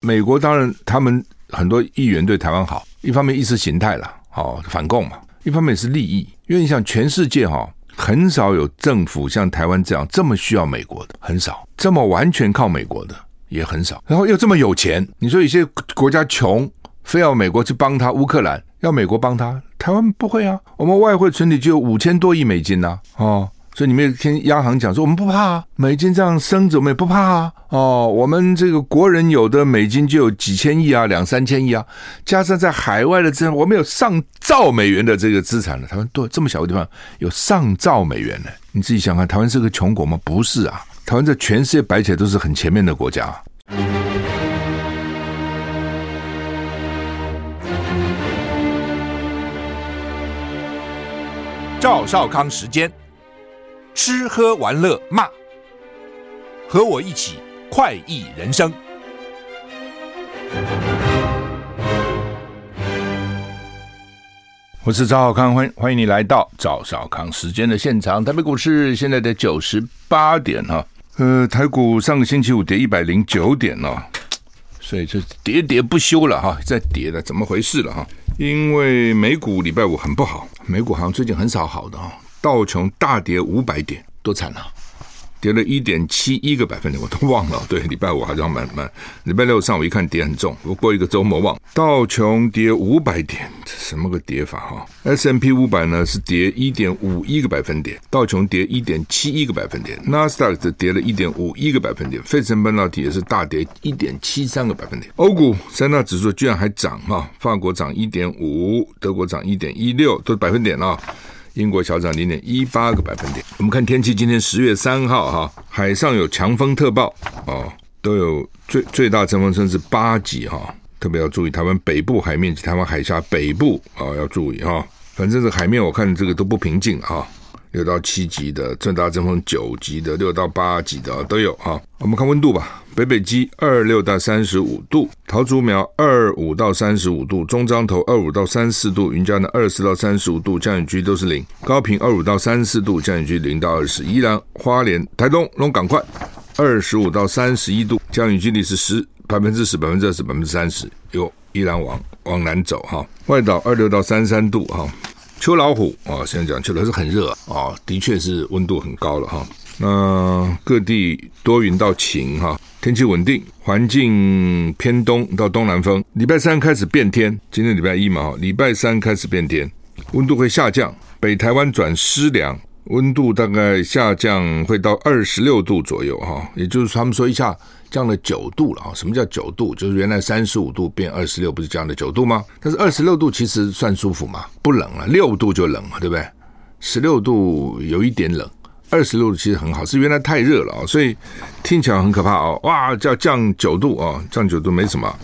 美国当然他们很多议员对台湾好，一方面意识形态了，哦，反共嘛，一方面是利益，因为你想全世界哈、很少有政府像台湾这样这么需要美国的，很少这么完全靠美国的也很少，然后又这么有钱，你说有些国家穷，非要美国去帮他，乌克兰要美国帮他，台湾不会啊，我们外汇存底就有五千多亿美金呐、哦。所以你们也听央行讲说，我们不怕啊，美金这样升着，我们也不怕啊。哦，我们这个国人有的美金就有几千亿啊，两三千亿啊，加上在海外的资产，我们有上兆美元的这个资产了。台湾多这么小的地方有上兆美元呢？你自己想看，台湾是个穷国吗？不是啊，台湾在全世界摆起来都是很前面的国家。赵少康时间。吃喝玩乐骂，和我一起快意人生。我是赵少康，欢迎欢迎你来到赵少康时间的现场。台北股市现在的九十八点哈，呃，台股上个星期五跌一百零九点哦，所以就喋喋不休了哈，在跌了，怎么回事了哈？因为美股礼拜五很不好，美股好像最近很少好的哈。道琼大跌五百点，多惨啊！跌了一点七一个百分点，我都忘了。对，礼拜五好像蛮蛮，礼拜六上午一看跌很重，我过一个周末忘。道琼跌五百点，这什么个跌法哈？S&P 五百呢是跌一点五一个百分点，道琼跌一点七一个百分点，纳斯达克则跌了一点五一个百分点，费城半导体也是大跌一点七三个百分点。欧股三大指数居然还涨哈，法国涨一点五，德国涨一点一六，都是百分点啊。英国小涨零点一八个百分点。我们看天气，今天十月三号哈，海上有强风特报哦，都有最最大阵风声是八级哈，特别要注意台湾北部海面及台湾海峡北部啊要注意哈。反正这海面我看这个都不平静哈，六到七级的最大阵风九级的，六到八级的都有哈。我们看温度吧。北北基二六到三十五度，桃竹苗二五到三十五度，中彰投二五到三四度，云嘉南二十到三十五度，降雨区都是零，高屏二五到三四度，降雨区零到二十，宜兰花莲台东龙港快二十五到三十一度，降雨几率是十百分之十百分之二十百分之三十，由宜兰往往南走哈，外岛二六到三三度哈，秋老虎啊，现在讲秋老虎是很热啊，的确是温度很高了哈，那各地多云到晴哈。天气稳定，环境偏东到东南风。礼拜三开始变天，今天礼拜一嘛，哈，礼拜三开始变天，温度会下降。北台湾转湿凉，温度大概下降会到二十六度左右，哈，也就是他们说一下降了九度了啊。什么叫九度？就是原来三十五度变二十六，不是降了九度吗？但是二十六度其实算舒服嘛，不冷了，六度就冷了，对不对？十六度有一点冷。二十六度其实很好，是原来太热了啊，所以听起来很可怕哦。哇，叫降九度啊，降九度没什么，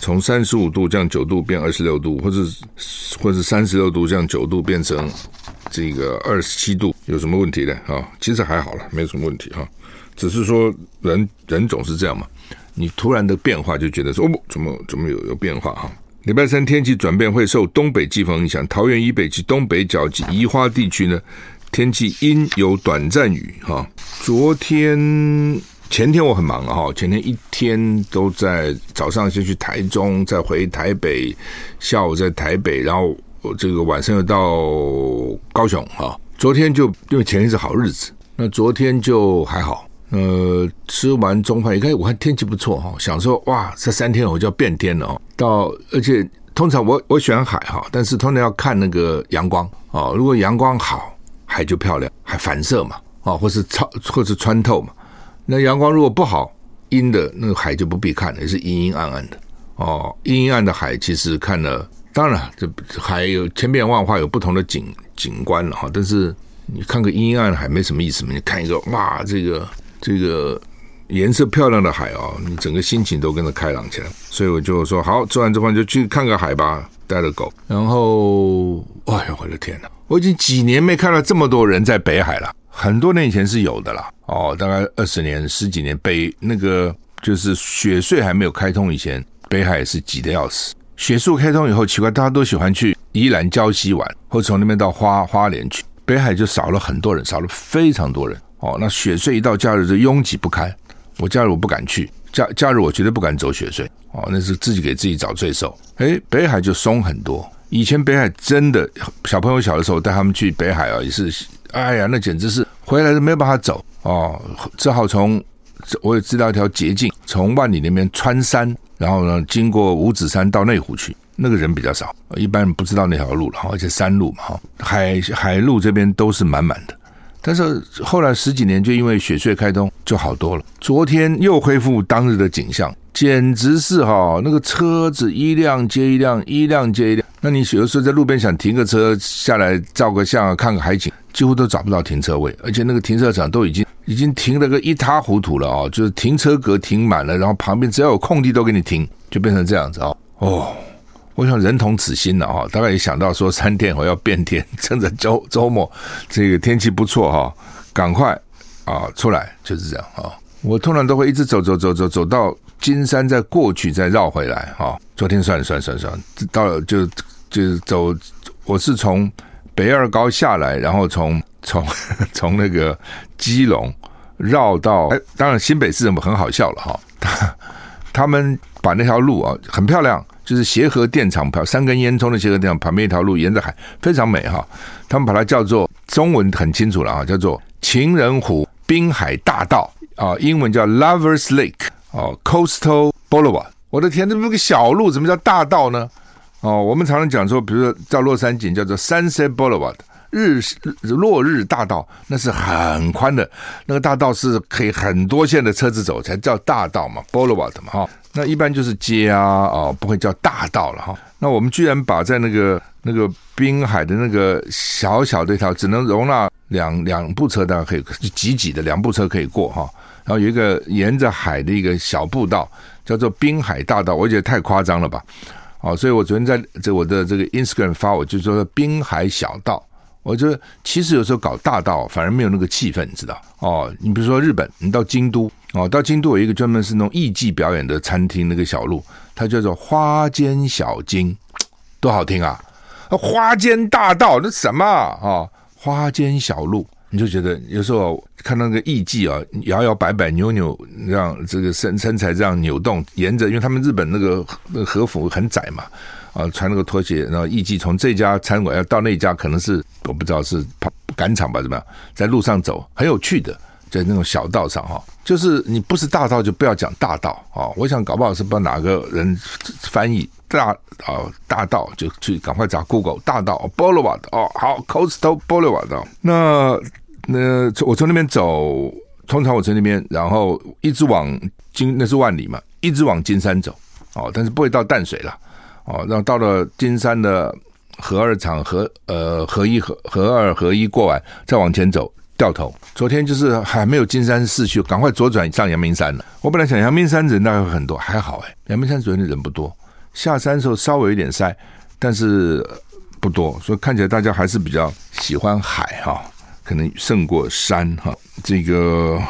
从三十五度降九度变二十六度，或者或者三十六度降九度变成这个二十七度，有什么问题呢？啊，其实还好了，没什么问题哈。只是说人人总是这样嘛，你突然的变化就觉得说哦，怎么怎么有有变化哈。礼拜三天气转变会受东北季风影响，桃园以北及东北角及宜花地区呢。天气阴有短暂雨哈，昨天前天我很忙哈，前天一天都在早上先去台中，再回台北，下午在台北，然后这个晚上又到高雄哈。昨天就因为前天是好日子，那昨天就还好，呃，吃完中饭，一看我看天气不错哈，想说哇，这三天我就要变天了哦。到而且通常我我喜欢海哈，但是通常要看那个阳光哦，如果阳光好。海就漂亮，还反射嘛，啊，或是超，或是穿透嘛。那阳光如果不好，阴的那个海就不必看了，也是阴阴暗暗的。哦，阴阴暗的海其实看了，当然这海有千变万化，有不同的景景观了哈。但是你看个阴阴暗的海没什么意思嘛？你看一个哇，这个这个颜色漂亮的海哦，你整个心情都跟着开朗起来。所以我就说好，吃完这饭就去看个海吧，带着狗。然后，哎呦，我的天哪！我已经几年没看到这么多人在北海了，很多年以前是有的啦。哦，大概二十年、十几年，北那个就是雪隧还没有开通以前，北海也是挤得要死。雪隧开通以后，奇怪，大家都喜欢去宜兰礁溪玩，或从那边到花花莲去，北海就少了很多人，少了非常多人。哦，那雪隧一到假日就拥挤不堪，我假日我不敢去，假假日我绝对不敢走雪隧哦，那是自己给自己找罪受。哎，北海就松很多。以前北海真的小朋友小的时候带他们去北海啊，也是，哎呀，那简直是回来都没有办法走哦，只好从我也知道一条捷径，从万里那边穿山，然后呢经过五指山到内湖去，那个人比较少，一般人不知道那条路了，而且山路嘛哈，海海路这边都是满满的。但是后来十几年就因为雪隧开通就好多了。昨天又恢复当日的景象，简直是哈，那个车子一辆接一辆，一辆接一辆。那你有的时候在路边想停个车下来照个相，看个海景，几乎都找不到停车位，而且那个停车场都已经已经停了个一塌糊涂了哦，就是停车格停满了，然后旁边只要有空地都给你停，就变成这样子哦。哦。我想人同此心了哈，大概也想到说三天我要变天，趁着周周末这个天气不错哈，赶快啊出来就是这样啊。我通常都会一直走走走走走到金山，再过去再绕回来哈。昨天算了算了算了，到了就就走，我是从北二高下来，然后从从 从那个基隆绕到，哎，当然新北市人很好笑了哈，他他们把那条路啊很漂亮。就是协和电厂旁三根烟囱的协和电厂旁边一条路，沿着海非常美哈。他们把它叫做中文很清楚了啊，叫做情人湖滨海大道啊，英文叫 Lovers Lake 哦，Coastal Boulevard。我的天，这不是个小路，怎么叫大道呢？哦，我们常常讲说，比如说到洛杉矶叫做 Sunset Boulevard。日落日大道那是很宽的，那个大道是可以很多线的车子走才叫大道嘛，Boulevard 嘛哈。那一般就是街啊，哦，不会叫大道了哈。那我们居然把在那个那个滨海的那个小小的一条，只能容纳两两部车，大概可以挤挤的两部车可以过哈。然后有一个沿着海的一个小步道，叫做滨海大道，我觉得太夸张了吧？哦，所以我昨天在这我的这个 Instagram 发，我就说滨海小道。我觉得其实有时候搞大道反而没有那个气氛，你知道？哦，你比如说日本，你到京都哦，到京都有一个专门是那种艺伎表演的餐厅，那个小路它叫做花间小津，多好听啊！花间大道那什么啊？哦，花间小路，你就觉得有时候看到那个艺伎啊，摇摇摆摆、扭扭，让这个身身材这样扭动，沿着，因为他们日本那个那个和服很窄嘛。啊，穿那个拖鞋，然后艺伎从这家餐馆要到那家，可能是我不知道是跑赶场吧，怎么样，在路上走很有趣的，在那种小道上哈，就是你不是大道就不要讲大道啊。我想搞不好是不知道哪个人翻译大啊大道，就去赶快找 Google 大道 Boulevard 哦，好 Coastal Boulevard。那那我从那边走，通常我从那边，然后一直往金那是万里嘛，一直往金山走哦，但是不会到淡水了。哦，然后到了金山的合二厂合呃合一合合二合一过完，再往前走掉头。昨天就是还没有金山市区，赶快左转上阳明山了。我本来想阳明山人大概会很多，还好哎，阳明山昨天的人不多。下山的时候稍微有点塞，但是不多，所以看起来大家还是比较喜欢海哈，可能胜过山哈。这个。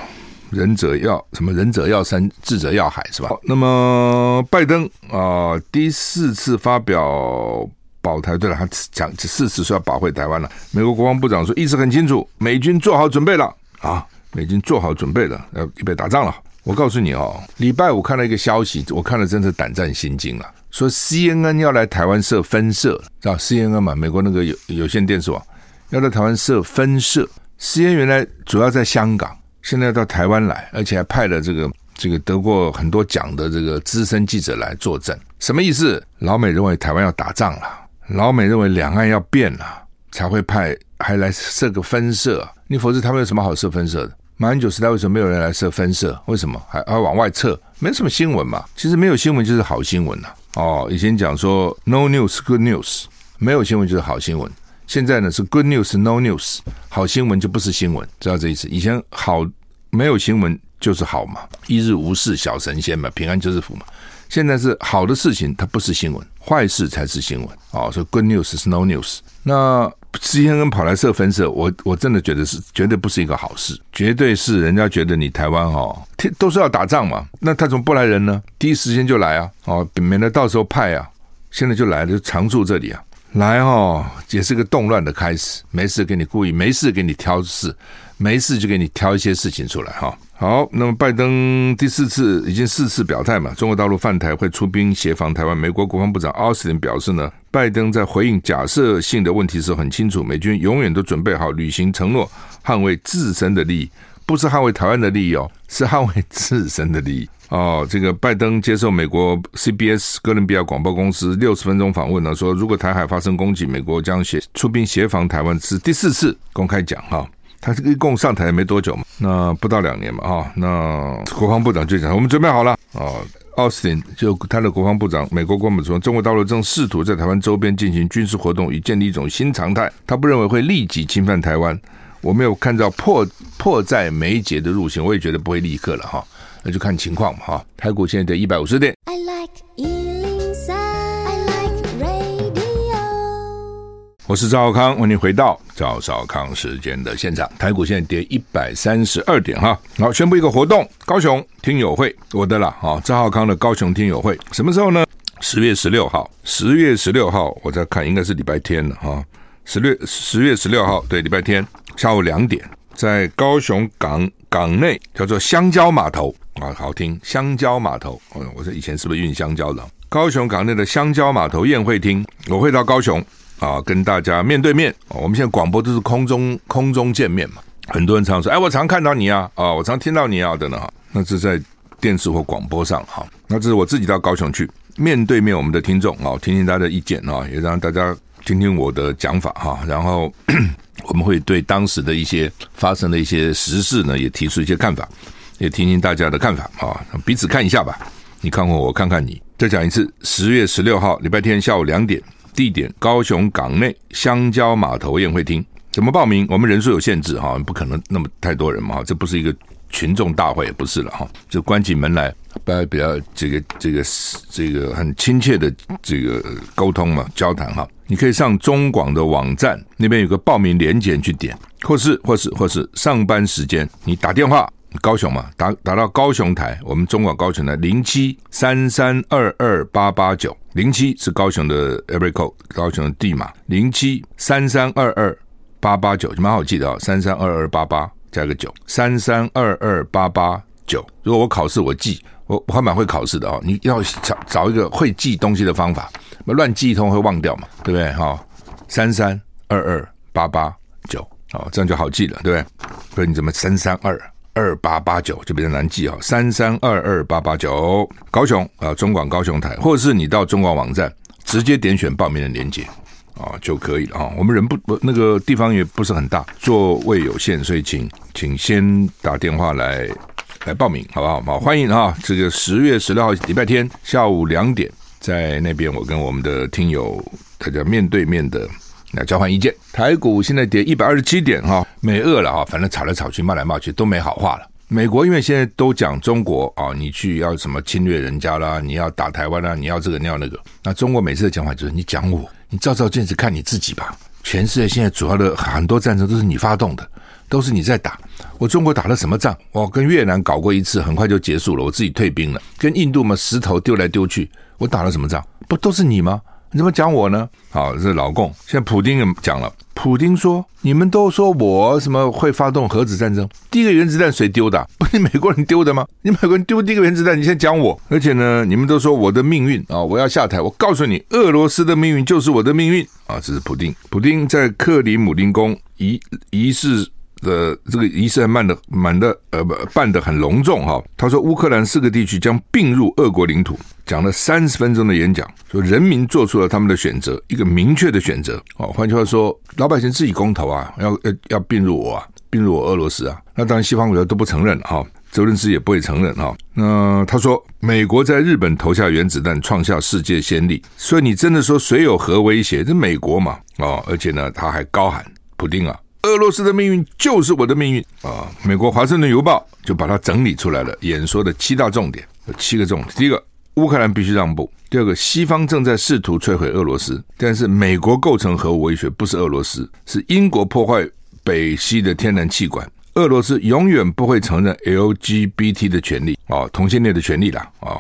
仁者要什么？仁者要山，智者要海，是吧？那么拜登啊、第四次发表保台，对了，他讲这四次说要保卫台湾了。美国国防部长说意思很清楚，美军做好准备了啊，美军做好准备了，要预备打仗了。我告诉你哦，礼拜五看了一个消息，我看了真是胆战心惊了，说 CNN 要来台湾设分社，知道 CNN 嘛？美国那个有有线电视网要在台湾设分社，CNN 原来主要在香港。现在到台湾来，而且还派了这个这个得过很多奖的这个资深记者来作证，什么意思？老美认为台湾要打仗了，老美认为两岸要变了，才会派还来设个分社。你否则他们有什么好设分社的？马英九时代为什么没有人来设分社？为什么还还往外撤？没什么新闻嘛。其实没有新闻就是好新闻呐。哦，以前讲说 no news good news，没有新闻就是好新闻。现在呢是 good news no news，好新闻就不是新闻，知道这意思？以前好没有新闻就是好嘛，一日无事小神仙嘛，平安就是福嘛。现在是好的事情它不是新闻，坏事才是新闻哦。所以 good news 是 no news。那 CNN 跑来设分社，我我真的觉得是绝对不是一个好事，绝对是人家觉得你台湾哦，都是要打仗嘛，那他怎么不来人呢？第一时间就来啊，哦，免得到时候派啊，现在就来了，就常驻这里啊。来哦，也是个动乱的开始。没事给你故意，没事给你挑事，没事就给你挑一些事情出来哈。好，那么拜登第四次已经四次表态嘛，中国大陆犯台会出兵协防台湾。美国国防部长奥斯汀表示呢，拜登在回应假设性的问题时候很清楚，美军永远都准备好履行承诺，捍卫自身的利益，不是捍卫台湾的利益哦，是捍卫自身的利益。哦，这个拜登接受美国 CBS 哥伦比亚广播公司六十分钟访问呢，说如果台海发生攻击，美国将协出兵协防台湾，是第四次公开讲哈。他这个一共上台没多久嘛，那不到两年嘛哈，那国防部长就讲我们准备好了哦，奥斯汀就他的国防部长，美国国防部说，中国大陆正试图在台湾周边进行军事活动，以建立一种新常态，他不认为会立即侵犯台湾，我没有看到迫迫在眉睫的入侵，我也觉得不会立刻了哈。那就看情况嘛，哈。台股现在跌一百五十点。I like 103, I like radio。我是赵少康，欢迎回到赵少康时间的现场。台股现在跌一百三十二点，哈。好，宣布一个活动：高雄听友会，我的啦，啊，赵浩康的高雄听友会，什么时候呢？十月十六号，十月十六号，我在看，应该是礼拜天了，哈。十月十月十六号，对，礼拜天下午两点，在高雄港港内叫做香蕉码头。啊，好听！香蕉码头，嗯，我说以前是不是运香蕉的？高雄港内的香蕉码头宴会厅，我会到高雄啊，跟大家面对面。我们现在广播都是空中空中见面嘛，很多人常说，哎，我常看到你啊，啊，我常听到你啊，等等哈。那是在电视或广播上哈，那这是我自己到高雄去面对面我们的听众啊，听听大家的意见啊，也让大家听听我的讲法哈。然后 我们会对当时的一些发生的一些时事呢，也提出一些看法。也听听大家的看法啊，彼此看一下吧。你看看我，看看你。再讲一次，十月十六号礼拜天下午两点，地点高雄港内香蕉码头宴会厅。怎么报名？我们人数有限制哈，不可能那么太多人嘛哈。这不是一个群众大会，不是了哈。就关起门来，大家比较这个这个这个很亲切的这个沟通嘛，交谈哈。你可以上中广的网站，那边有个报名连结去点，或是或是或是上班时间你打电话。高雄嘛，打打到高雄台，我们中广高雄台零七三三二二八八九零七是高雄的 every code，高雄的地码零七三三二二八八九就蛮好记的啊，三三二二八八加个九三三二二八八九。如果我考试我记，我我还蛮会考试的啊，你要找找一个会记东西的方法，乱记一通会忘掉嘛，对不对哈？三三二二八八九哦，这样就好记了，对不对？所以你怎么三三二？二八八九就比较难记啊，三三二二八八九，高雄啊，中广高雄台，或者是你到中广网站直接点选报名的链接啊就可以了啊。我们人不不那个地方也不是很大，座位有限，所以请请先打电话来来报名，好不好？好，欢迎啊！这个十月十六号礼拜天下午两点，在那边我跟我们的听友大家面对面的。来交换意见，台股现在跌一百二十七点哈，没饿了哈，反正吵来吵去，骂来骂去都没好话了。美国因为现在都讲中国啊，你去要什么侵略人家啦，你要打台湾啦，你要这个你要那个，那中国每次的讲法就是你讲我，你照照镜子看你自己吧。全世界现在主要的很多战争都是你发动的，都是你在打。我中国打了什么仗？我跟越南搞过一次，很快就结束了，我自己退兵了。跟印度嘛，石头丢来丢去，我打了什么仗？不都是你吗？你怎么讲我呢？好，这是老共。现在普丁也讲了，普丁说：“你们都说我什么会发动核子战争？第一个原子弹谁丢的？不是美国人丢的吗？你美国人丢第一个原子弹，你先讲我。而且呢，你们都说我的命运啊，我要下台。我告诉你，俄罗斯的命运就是我的命运啊！这是普丁。普丁在克里姆林宫仪仪式。”的这个仪式还办的满的呃不办得很隆重哈，他说乌克兰四个地区将并入俄国领土，讲了三十分钟的演讲，说人民做出了他们的选择，一个明确的选择哦。换句话说，老百姓自己公投啊，要要要并入我啊，并入我俄罗斯啊。那当然西方国家都不承认哈，泽伦斯基也不会承认哈。那他说美国在日本投下原子弹，创下世界先例，所以你真的说谁有核威胁？这美国嘛哦，而且呢他还高喊普丁啊。俄罗斯的命运就是我的命运啊！美国《华盛顿邮报》就把它整理出来了，演说的七大重点，有七个重点。第一个，乌克兰必须让步；第二个，西方正在试图摧毁俄罗斯，但是美国构成核武威胁，不是俄罗斯，是英国破坏北溪的天然气管。俄罗斯永远不会承认 LGBT 的权利啊，同性恋的权利啦啊！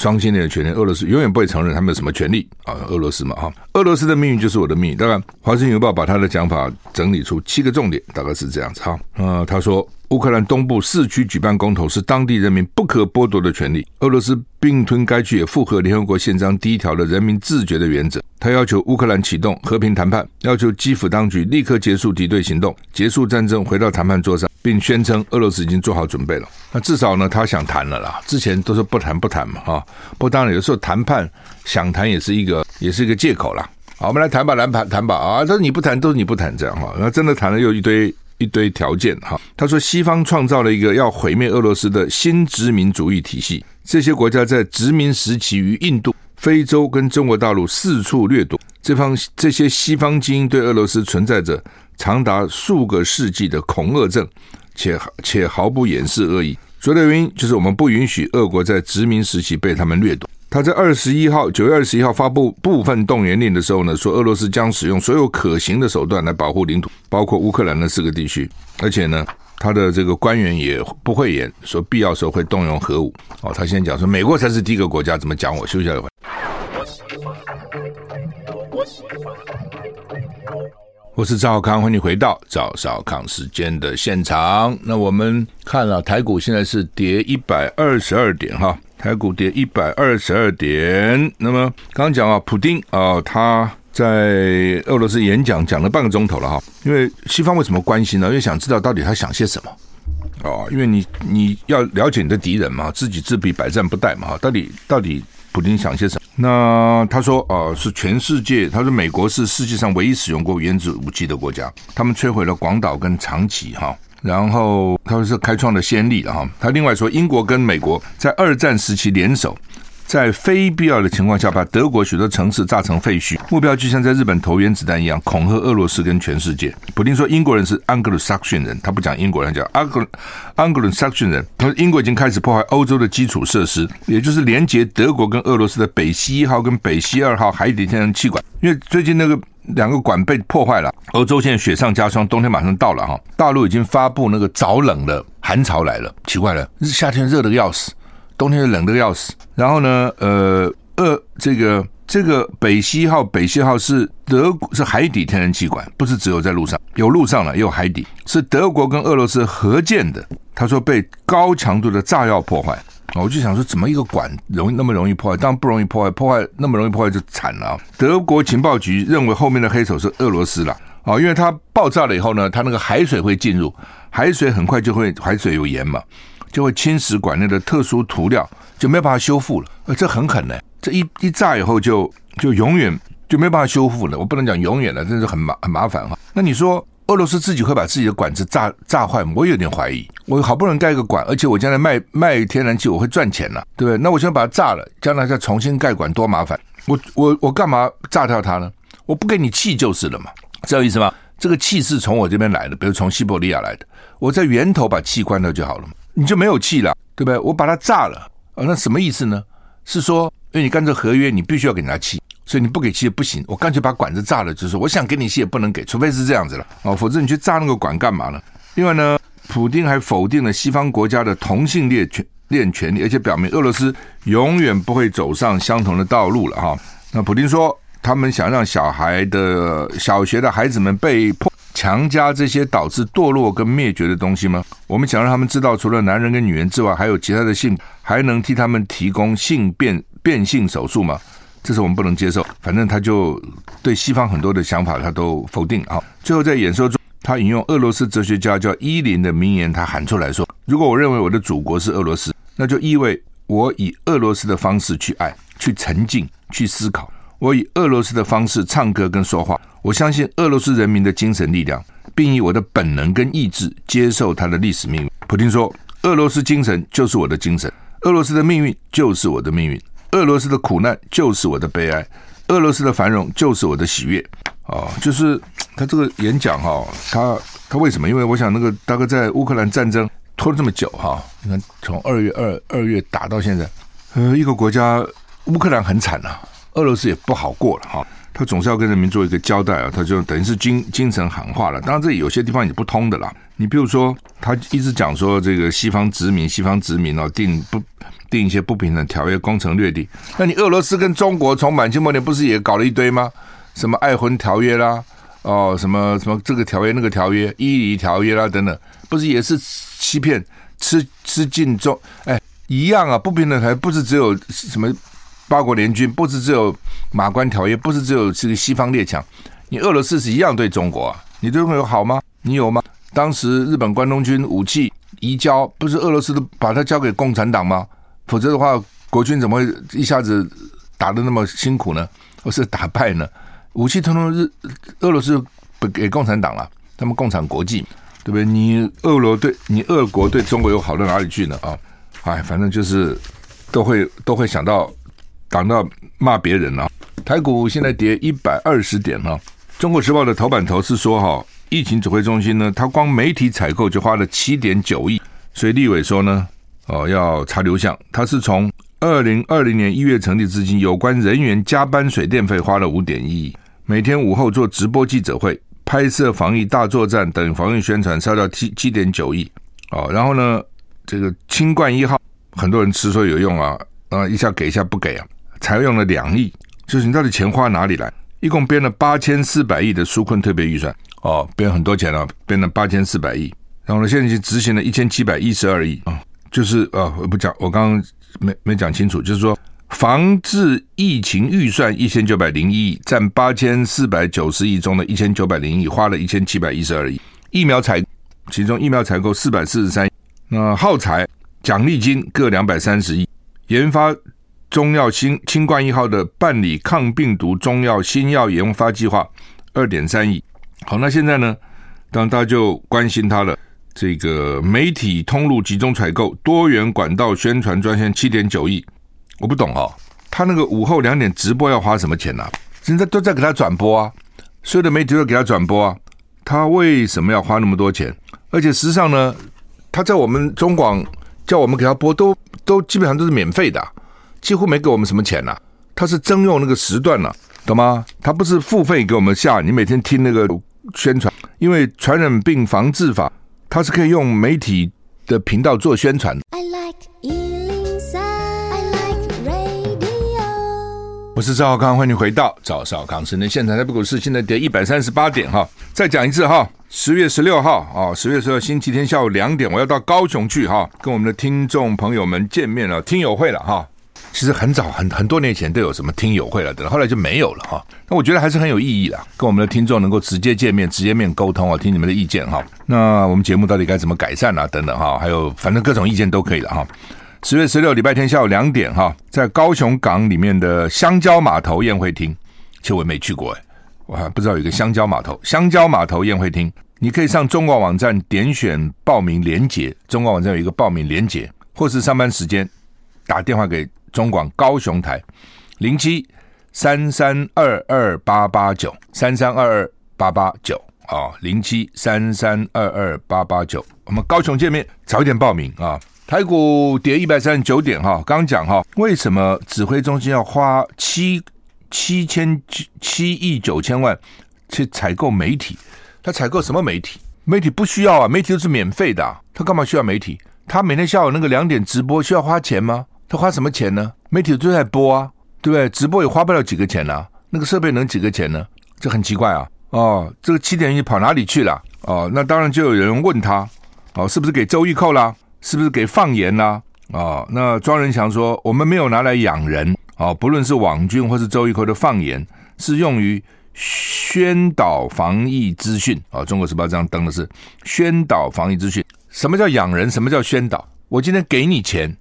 双性恋的权利，俄罗斯永远不会承认他们有什么权利啊！俄罗斯嘛，哈，俄罗斯的命运就是我的命运。当然，《华盛顿邮报》把他的讲法整理出七个重点，大概是这样子哈。呃，他说。乌克兰东部市区举办公投是当地人民不可剥夺的权利。俄罗斯并吞该区也符合联合国宪章第一条的人民自决的原则。他要求乌克兰启动和平谈判，要求基辅当局立刻结束敌对行动，结束战争，回到谈判桌上，并宣称俄罗斯已经做好准备了。那至少呢，他想谈了啦。之前都是不谈不谈嘛，哈。不当然有时候谈判想谈也是一个也是一个借口啦。好，我们来谈吧，来谈谈吧啊！都是你不谈，都是你不谈，这样哈。那真的谈了又一堆。一堆条件哈，他说西方创造了一个要毁灭俄罗斯的新殖民主义体系，这些国家在殖民时期于印度、非洲跟中国大陆四处掠夺，这方这些西方精英对俄罗斯存在着长达数个世纪的恐俄症，且且毫不掩饰恶意。主要原因就是我们不允许俄国在殖民时期被他们掠夺。他在二十一号，九月二十一号发布部分动员令的时候呢，说俄罗斯将使用所有可行的手段来保护领土，包括乌克兰的四个地区，而且呢，他的这个官员也不会演，说必要时候会动用核武。哦，他先讲说美国才是第一个国家，怎么讲？我休息一下会。我是赵康，欢迎回到赵少康时间的现场。那我们看了台股现在是跌一百二十二点哈。台股跌一百二十二点。那么刚刚讲啊，普丁啊、他在俄罗斯演讲讲了半个钟头了哈。因为西方为什么关心呢？因为想知道到底他想些什么哦。因为你你要了解你的敌人嘛，知己知彼，百战不殆嘛。哈，到底到底普丁想些什么？那他说啊、呃，是全世界，他说美国是世界上唯一使用过原子武器的国家，他们摧毁了广岛跟长崎哈。然后他们是开创的先例了哈。他另外说，英国跟美国在二战时期联手，在非必要的情况下把德国许多城市炸成废墟，目标就像在日本投原子弹一样，恐吓俄罗斯跟全世界。普丁说，英国人是 Anglo-Saxon 人，他不讲英国人，叫 Anglo-Saxon 人。他说，英国已经开始破坏欧洲的基础设施，也就是连接德国跟俄罗斯的北溪一号跟北溪二号海底天然气管，因为最近那个。两个管被破坏了，欧洲现在雪上加霜，冬天马上到了哈。大陆已经发布那个早冷的寒潮来了，奇怪了，夏天热的要死，冬天冷得要死。然后呢，呃，呃，这个这个北溪号，北溪号是德国是海底天然气管，不是只有在路上，有路上了，也有海底，是德国跟俄罗斯合建的。他说被高强度的炸药破坏。我就想说，怎么一个管容易那么容易破坏？当然不容易破坏，破坏那么容易破坏就惨了。德国情报局认为后面的黑手是俄罗斯了啊，因为它爆炸了以后呢，它那个海水会进入，海水很快就会海水有盐嘛，就会侵蚀管内的特殊涂料，就没有办法修复了。呃，这很狠呢，这一一炸以后就就永远就没办法修复了。我不能讲永远了，真是很麻很麻烦哈。那你说？俄罗斯自己会把自己的管子炸炸坏吗？我有点怀疑。我好不容易盖一个管，而且我将来卖卖天然气，我会赚钱了，对不对？那我现在把它炸了，将来再重新盖管，多麻烦！我我我干嘛炸掉它呢？我不给你气就是了嘛，知道意思吗？这个气是从我这边来的，比如从西伯利亚来的，我在源头把气关掉就好了嘛，你就没有气了，对不对？我把它炸了，啊，那什么意思呢？是说，因为你干这合约，你必须要给人家气。所以你不给气也不行，我干脆把管子炸了，就是我想给你气也不能给，除非是这样子了哦，否则你去炸那个管干嘛呢？另外呢，普丁还否定了西方国家的同性恋权恋权利，而且表明俄罗斯永远不会走上相同的道路了哈。那普丁说，他们想让小孩的小学的孩子们被迫强加这些导致堕落跟灭绝的东西吗？我们想让他们知道，除了男人跟女人之外，还有其他的性，还能替他们提供性变变性手术吗？这是我们不能接受。反正他就对西方很多的想法，他都否定。好，最后在演说中，他引用俄罗斯哲学家叫伊林的名言，他喊出来说：“如果我认为我的祖国是俄罗斯，那就意味我以俄罗斯的方式去爱、去沉浸、去思考。我以俄罗斯的方式唱歌跟说话。我相信俄罗斯人民的精神力量，并以我的本能跟意志接受他的历史命运。”普京说：“俄罗斯精神就是我的精神，俄罗斯的命运就是我的命运。”俄罗斯的苦难就是我的悲哀，俄罗斯的繁荣就是我的喜悦。哦，就是他这个演讲哈，他他为什么？因为我想那个大概在乌克兰战争拖了这么久哈，你看从二月二二月打到现在，呃，一个国家乌克兰很惨呐，俄罗斯也不好过了哈。他总是要跟人民做一个交代啊，他就等于是精精神喊话了。当然，这有些地方也不通的啦。你比如说，他一直讲说这个西方殖民，西方殖民哦，定不定一些不平等条约，攻城略地。那你俄罗斯跟中国从满清末年不是也搞了一堆吗？什么爱魂条约啦，哦，什么什么这个条约那个条约，伊犁条约啦等等，不是也是欺骗、吃吃尽中？哎，一样啊，不平等条约不是只有什么。八国联军不是只有马关条约，不是只有这个西方列强，你俄罗斯是一样对中国啊，你对中国有好吗？你有吗？当时日本关东军武器移交，不是俄罗斯都把它交给共产党吗？否则的话，国军怎么会一下子打得那么辛苦呢？或是打败呢？武器通通日俄罗斯不给共产党了，他们共产国际，对不对？你俄罗对你俄国对中国有好到哪里去呢？啊，哎，反正就是都会都会想到。挡到骂别人了，台股现在跌一百二十点了。中国时报的头版头是说，哈，疫情指挥中心呢，他光媒体采购就花了七点九亿，所以立委说呢，哦，要查流向。他是从二零二零年一月成立至今，有关人员加班、水电费花了五点一亿，每天午后做直播记者会、拍摄防疫大作战等防疫宣传，烧掉七七点九亿。哦，然后呢，这个清冠一号，很多人吃说有用啊，啊，一下给一下不给啊。才用了两亿，就是你到底钱花哪里来？一共编了八千四百亿的纾困特别预算哦，编很多钱了，编了八千四百亿。然后呢，现在已经执行了一千七百一十二亿啊，就是啊，我不讲，我刚刚没没讲清楚，就是说防治疫情预算一千九百零一亿，占八千四百九十亿中的一千九百零亿，花了一千七百一十二亿。疫苗采，其中疫苗采购四百四十三亿，那耗材奖励金各两百三十亿，研发。中药新清冠一号的办理抗病毒中药新药研发计划二点三亿，好，那现在呢？当然大家就关心它了。这个媒体通路集中采购多元管道宣传专线七点九亿，我不懂哦。他那个午后两点直播要花什么钱呢、啊？现在都在给他转播啊，所有的媒体都给他转播啊，他为什么要花那么多钱？而且实际上呢，他在我们中广叫我们给他播，都都基本上都是免费的、几乎没给我们什么钱呐、啊，他是征用那个时段了、啊，懂吗？他不是付费给我们下，你每天听那个宣传，因为传染病防治法，它是可以用媒体的频道做宣传。I like 103, I like radio。我是赵少康，欢迎回到赵少康时间现场。台北股市现在跌一百三十八点哈，再讲一次哈，十月十六号啊，十月十六星期天下午两点，我要到高雄去哈，跟我们的听众朋友们见面了，听友会了哈。其实很早很很多年前都有什么听友会了，等后来就没有了哈。那我觉得还是很有意义的，跟我们的听众能够直接见面、直接面沟通啊，听你们的意见哈。那我们节目到底该怎么改善啊？等等哈，还有反正各种意见都可以了哈。十月十六礼拜天下午两点哈，在高雄港里面的香蕉码头宴会厅，其实我没去过哎，我还不知道有一个香蕉码头。香蕉码头宴会厅，你可以上中国网站点选报名连结，中国网站有一个报名连结，或是上班时间打电话给。中广高雄台零七三三二二八八九三三二二八八九啊，零七三三二二八八九，我们高雄见面，早一点报名啊！台股跌一百三十九点哈，刚讲哈，为什么指挥中心要花七七千七亿九千万去采购媒体？他采购什么媒体？媒体不需要啊，媒体都是免费的，他干嘛需要媒体？他每天下午那个两点直播需要花钱吗？他花什么钱呢？媒体都在播啊，对不对？直播也花不了几个钱啊，那个设备能几个钱呢？这很奇怪啊！哦，这个七点一跑哪里去了？哦，那当然就有人问他，哦，是不是给周玉扣啦？是不是给放言啦？哦，那庄人祥说，我们没有拿来养人，哦，不论是网军或是周玉扣的放言，是用于宣导防疫资讯。哦，中国时报这样登的是宣导防疫资讯。什么叫养人？什么叫宣导？我今天给你钱。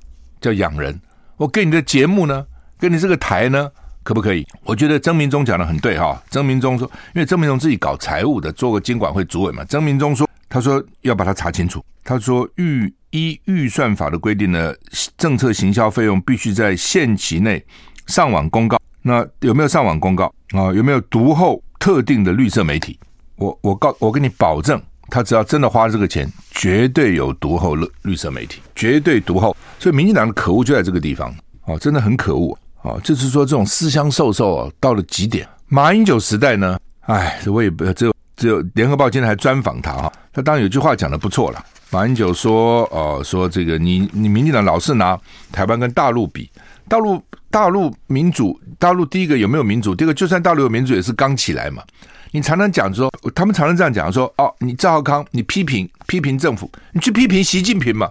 叫养人，我给你的节目呢，给你这个台呢，可不可以？我觉得曾明忠讲的很对哈。曾明忠说，因为曾明忠自己搞财务的，做个监管会主委嘛。曾明忠说，他说要把它查清楚。他说预依预算法的规定呢，政策行销费用必须在限期内上网公告。那有没有上网公告啊？有没有读后特定的绿色媒体？我我告我跟你保证。他只要真的花这个钱，绝对有独后绿绿色媒体，绝对独后。所以民进党的可恶就在这个地方，哦，真的很可恶哦。就是说这种私相授受啊，到了极点，马英九时代呢，哎，我也不只有只有联合报今天还专访他哈，他当然有句话讲的不错了。马英九说：“哦，说这个你你民进党老是拿台湾跟大陆比，大陆大陆民主，大陆第一个有没有民主？第二个就算大陆有民主，也是刚起来嘛。你常常讲说，他们常常这样讲说，哦，你赵少康，你批评批评政府，你去批评习近平嘛。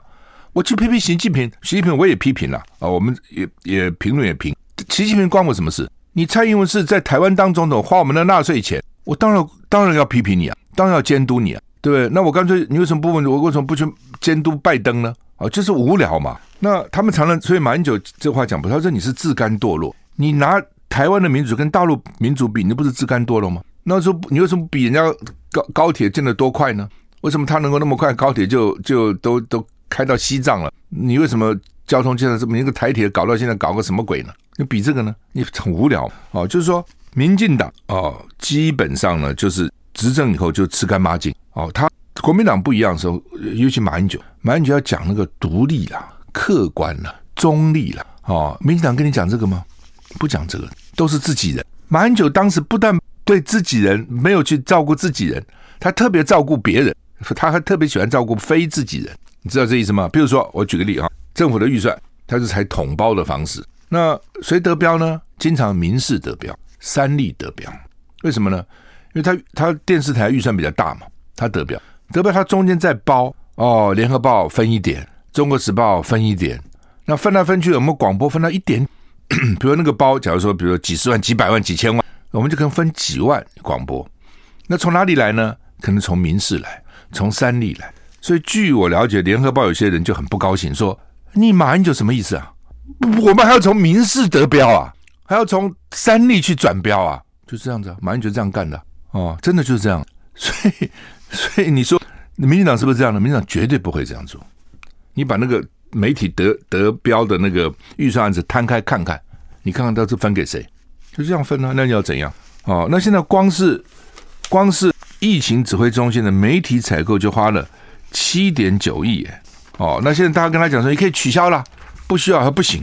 我去批评习近平，习近平我也批评了啊，我们也也评论也评。习近平关我什么事？”你蔡英文是在台湾当总统，花我们的纳税钱，我当然当然要批评你啊，当然要监督你啊，对不对？那我干脆，你为什么不问我为什么不去监督拜登呢？啊，就是无聊嘛。那他们常常，所以马英九这话讲不，他说你是自甘堕落，你拿台湾的民主跟大陆民主比，你不是自甘堕落吗？那时候你为什么比人家高高铁建得多快呢？为什么他能够那么快，高铁就就都都开到西藏了？你为什么交通建设这么一个台铁搞到现在搞个什么鬼呢？你比这个呢？你很无聊哦。就是说，民进党哦，基本上呢，就是执政以后就吃干抹净哦。他国民党不一样的时候，尤其马英九，马英九要讲那个独立啦、客观啦、中立啦哦。民进党跟你讲这个吗？不讲这个，都是自己人。马英九当时不但对自己人没有去照顾自己人，他特别照顾别人，他还特别喜欢照顾非自己人。你知道这意思吗？比如说，我举个例啊，政府的预算，他是采统包的方式。那谁得标呢？经常民视得标，三立得标，为什么呢？因为他他电视台预算比较大嘛，他得标，得标他中间再包哦，联合报分一点，中国时报分一点，那分来分去，我们广播分到一点，比如那个包，假如说，比如说几十万、几百万、几千万，我们就可能分几万广播。那从哪里来呢？可能从民事来，从三立来。所以据我了解，联合报有些人就很不高兴，说你马英九什么意思啊？我们还要从民事得标啊，还要从三立去转标啊，就这样子啊，马英九这样干的哦，真的就是这样。所以，所以你说民进党是不是这样的？民进党绝对不会这样做。你把那个媒体得得标的那个预算案子摊开看看，你看看到是分给谁？就这样分啊？那你要怎样？哦，那现在光是光是疫情指挥中心的媒体采购就花了七点九亿耶。哦，那现在大家跟他讲说，你可以取消了。不需要他不行，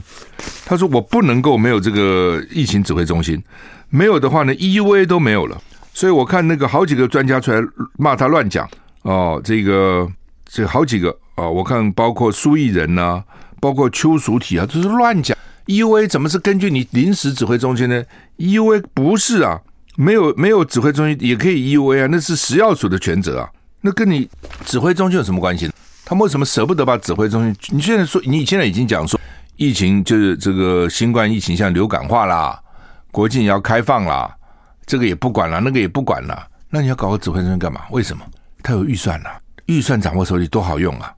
他说我不能够没有这个疫情指挥中心，没有的话呢，EUA 都没有了。所以我看那个好几个专家出来骂他乱讲哦，这个这好几个哦，我看包括苏益仁呐，包括邱淑体啊，都是乱讲。EUA 怎么是根据你临时指挥中心呢？EUA 不是啊，没有没有指挥中心也可以 EUA 啊，那是食药署的权责啊，那跟你指挥中心有什么关系？他们为什么舍不得把指挥中心？你现在说，你现在已经讲说，疫情就是这个新冠疫情像流感化啦，国境也要开放啦，这个也不管了，那个也不管了，那你要搞个指挥中心干嘛？为什么？他有预算呐，预算掌握手里多好用啊！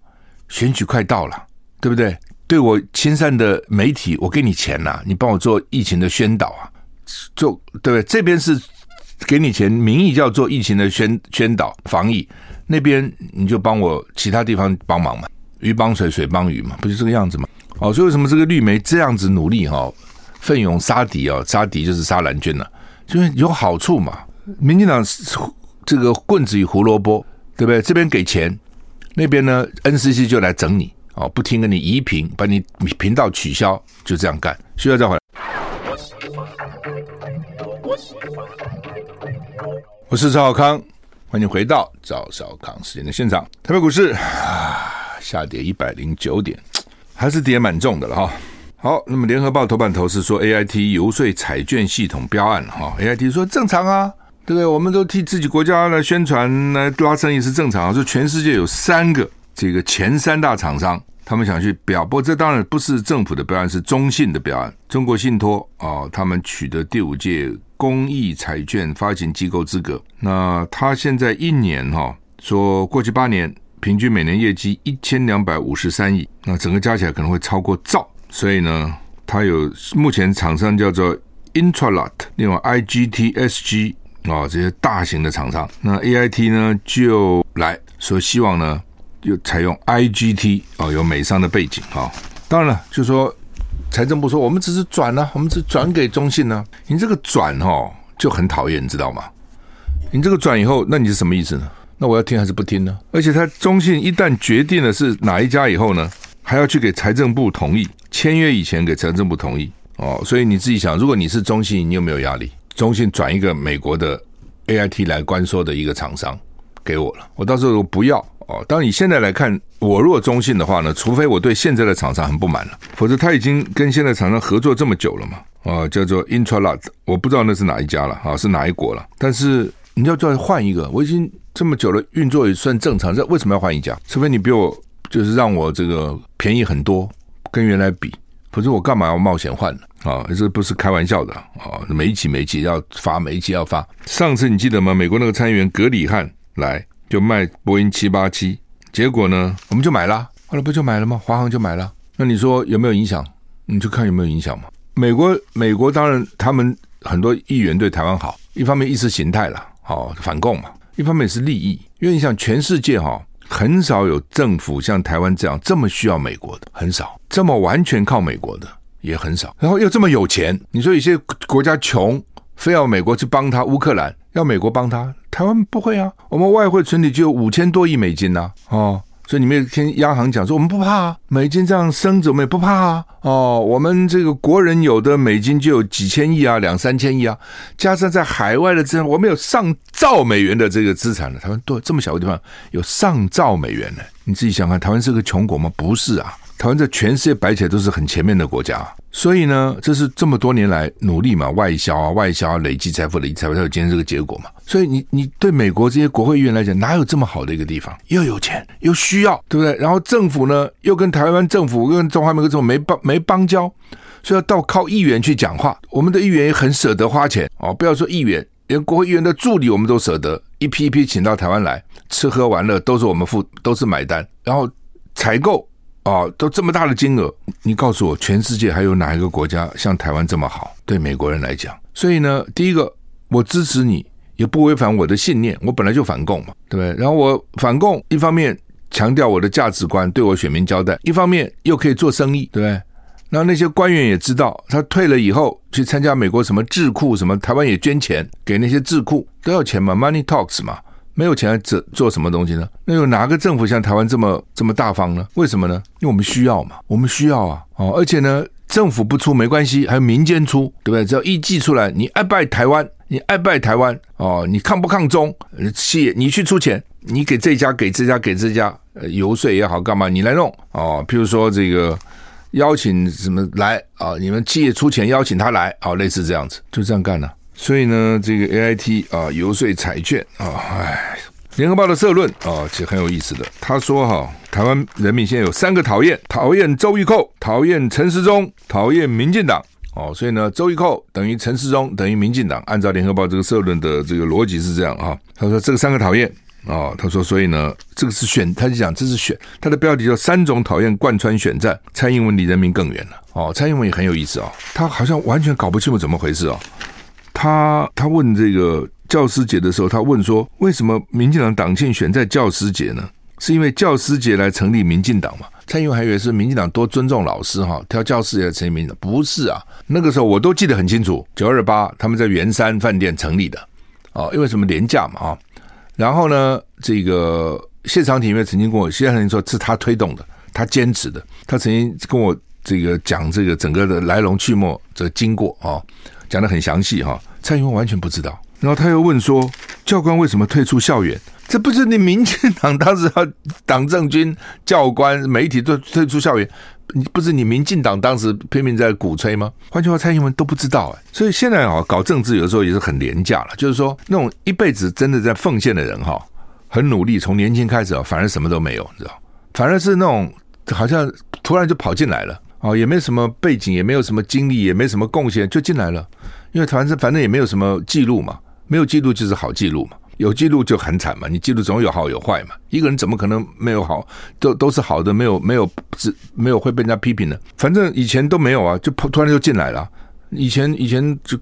选举快到了，对不对？对我亲善的媒体，我给你钱呐，你帮我做疫情的宣导啊，做对不对？这边是给你钱，名义叫做疫情的宣宣导防疫。那边你就帮我其他地方帮忙嘛，鱼帮水，水帮鱼嘛，不就这个样子嘛？哦，所以为什么这个绿媒这样子努力哈，奋勇杀敌啊，杀敌就是杀蓝军了，就是有好处嘛。民进党这个棍子与胡萝卜，对不对？这边给钱，那边呢，NCC 就来整你哦，不停给你移频，把你频道取消，就这样干。需要再回来。我是赵少康。欢迎回到赵少康时间的现场。台北股市啊，下跌一百零九点，还是跌蛮重的了哈。好，那么联合报头版头是说 A I T 游说彩券系统标案哈，A I T 说正常啊，对不对？我们都替自己国家来宣传来拉生意是正常啊。说全世界有三个这个前三大厂商，他们想去表，不过这当然不是政府的标案，是中信的标案。中国信托啊，他们取得第五届。公益彩券发行机构资格，那他现在一年哈，说过去八年平均每年业绩一千两百五十三亿，那整个加起来可能会超过兆，所以呢，他有目前厂商叫做 Intralot，另外 IGTSG 啊这些大型的厂商，那 AIT 呢就来说希望呢就采用 IGT 啊有美商的背景哈，当然了，就说。财政部说：“我们只是转呢、我们只转给中信呢、你这个转哦就很讨厌，你知道吗？你这个转以后，那你是什么意思呢？那我要听还是不听呢？而且他中信一旦决定了是哪一家以后呢，还要去给财政部同意，签约以前给财政部同意哦。所以你自己想，如果你是中信，你有没有压力？中信转一个美国的 AIT 来关说的一个厂商给我了，我到时候我不要哦。当你现在来看，我若中信的话呢，除非我对现在的厂商很不满了，否则他已经跟现在厂商合作这么久了嘛，啊，叫做 Intralot，我不知道那是哪一家了，啊，是哪一国了？但是你要再换一个，我已经这么久了，运作也算正常，这为什么要换一家？除非你比我就是让我这个便宜很多，跟原来比。否则我干嘛要冒险换呢？啊，这不是开玩笑的啊！每一期每一期要发，每一期要发。上次你记得吗？美国那个参议员格里汉来就卖波音七八七，结果呢，我们就买了，后来不就买了吗？华航就买了。那你说有没有影响？你就看有没有影响嘛。美国美国当然他们很多议员对台湾好，一方面意识形态了，好反共嘛；一方面是利益，因为你想全世界哈。很少有政府像台湾这样这么需要美国的，很少这么完全靠美国的也很少，然后又这么有钱。你说有些国家穷，非要美国去帮他，乌克兰要美国帮他，台湾不会啊，我们外汇存底就有五千多亿美金呐、哦。所以你们也听央行讲说，我们不怕啊，美金这样升着，我们也不怕啊。哦，我们这个国人有的美金就有几千亿啊，两三千亿啊，加上在海外的资产，我们有上兆美元的这个资产了。台湾多这么小的地方有上兆美元呢，你自己想想，台湾是个穷国吗？不是啊。台湾在全世界摆起来都是很前面的国家，所以呢，这是这么多年来努力嘛，外销啊，外销啊，累积财富，累积财富才有今天这个结果嘛。所以你你对美国这些国会议员来讲，哪有这么好的一个地方？又有钱又需要，对不对？然后政府呢，又跟台湾政府跟中华民国政府没邦没邦交，所以要到靠议员去讲话。我们的议员也很舍得花钱哦，不要说议员，连国会议员的助理我们都舍得一批一批请到台湾来吃喝玩乐，都是我们付，都是买单，然后采购。哦，都这么大的金额，你告诉我，全世界还有哪一个国家像台湾这么好？对美国人来讲，所以呢，第一个，我支持你，也不违反我的信念，我本来就反共嘛，对不对？然后我反共，一方面强调我的价值观，对我选民交代，一方面又可以做生意，对不对？然后那些官员也知道，他退了以后去参加美国什么智库，什么台湾也捐钱给那些智库，都要钱嘛，Money talks 嘛。没有钱做做什么东西呢？那有哪个政府像台湾这么这么大方呢？为什么呢？因为我们需要嘛，我们需要啊，哦，而且呢，政府不出没关系，还有民间出，对不对？只要一寄出来，你爱拜台湾，你爱拜台湾哦，你抗不抗中？企业你去出钱，你给这家给这家给这家，呃，游说也好干嘛，你来弄哦。譬如说这个邀请什么来啊？你们企业出钱邀请他来哦，类似这样子，就这样干呢。所以呢，这个 AIT 啊，游说彩券啊，哎，联合报的社论啊，其实很有意思的。他说哈，台湾人民现在有三个讨厌：讨厌周玉蔻，讨厌陈时中，讨厌民进党。哦，所以呢，周玉蔻等于陈时中等于民进党。按照联合报这个社论的这个逻辑是这样啊。他说这个三个讨厌啊，他说所以呢，这个是选，他就讲这是选，他的标题叫三种讨厌贯穿选战，蔡英文离人民更远了。哦，蔡英文也很有意思哦，他好像完全搞不清楚怎么回事哦。他他问这个教师节的时候，他问说：“为什么民进党党庆选在教师节呢？是因为教师节来成立民进党嘛？”蔡英文还以为是民进党多尊重老师哈，挑教师节来成立民进党，不是啊。那个时候我都记得很清楚，九二八他们在圆山饭店成立的哦，因为什么廉价嘛啊。然后呢，这个谢长廷因为曾经跟我谢长廷说是他推动的，他坚持的，他曾经跟我这个讲这个整个的来龙去脉这个经过啊。讲得很详细哈，蔡英文完全不知道。然后他又问说：“教官为什么退出校园？这不是你民进党当时要党政军教官媒体都退出校园，你不是你民进党当时拼命在鼓吹吗？换句话，蔡英文都不知道哎。所以现在啊，搞政治有时候也是很廉价了。就是说，那种一辈子真的在奉献的人哈，很努力，从年轻开始啊，反而什么都没有，你知道？反而是那种好像突然就跑进来了。”哦，也没什么背景，也没有什么经历，也没什么贡献，就进来了。因为反正反正也没有什么记录嘛，没有记录就是好记录嘛，有记录就很惨嘛。你记录总有好有坏嘛。一个人怎么可能没有好？都都是好的，没有没有只没有会被人家批评的。反正以前都没有啊，就突然就进来了。以前以前就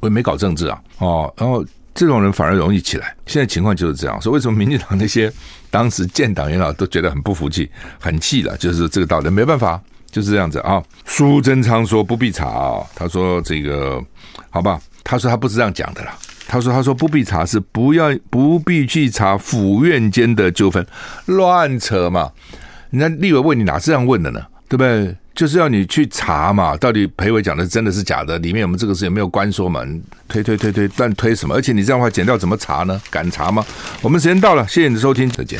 我也没搞政治啊，哦，然后这种人反而容易起来。现在情况就是这样。说为什么民进党那些当时建党元老都觉得很不服气、很气的，就是这个道理，没办法。就是这样子啊，苏贞昌说不必查啊，他说这个好吧，他说他不是这样讲的啦，他说他说不必查是不要不必去查府院间的纠纷，乱扯嘛，人家立委问你哪是这样问的呢？对不对？就是要你去查嘛，到底裴伟讲的真的是假的？里面我们这个事？有没有关说嘛？推推推推，但推什么？而且你这样的话，检调怎么查呢？敢查吗？我们时间到了，谢谢你的收听，再见。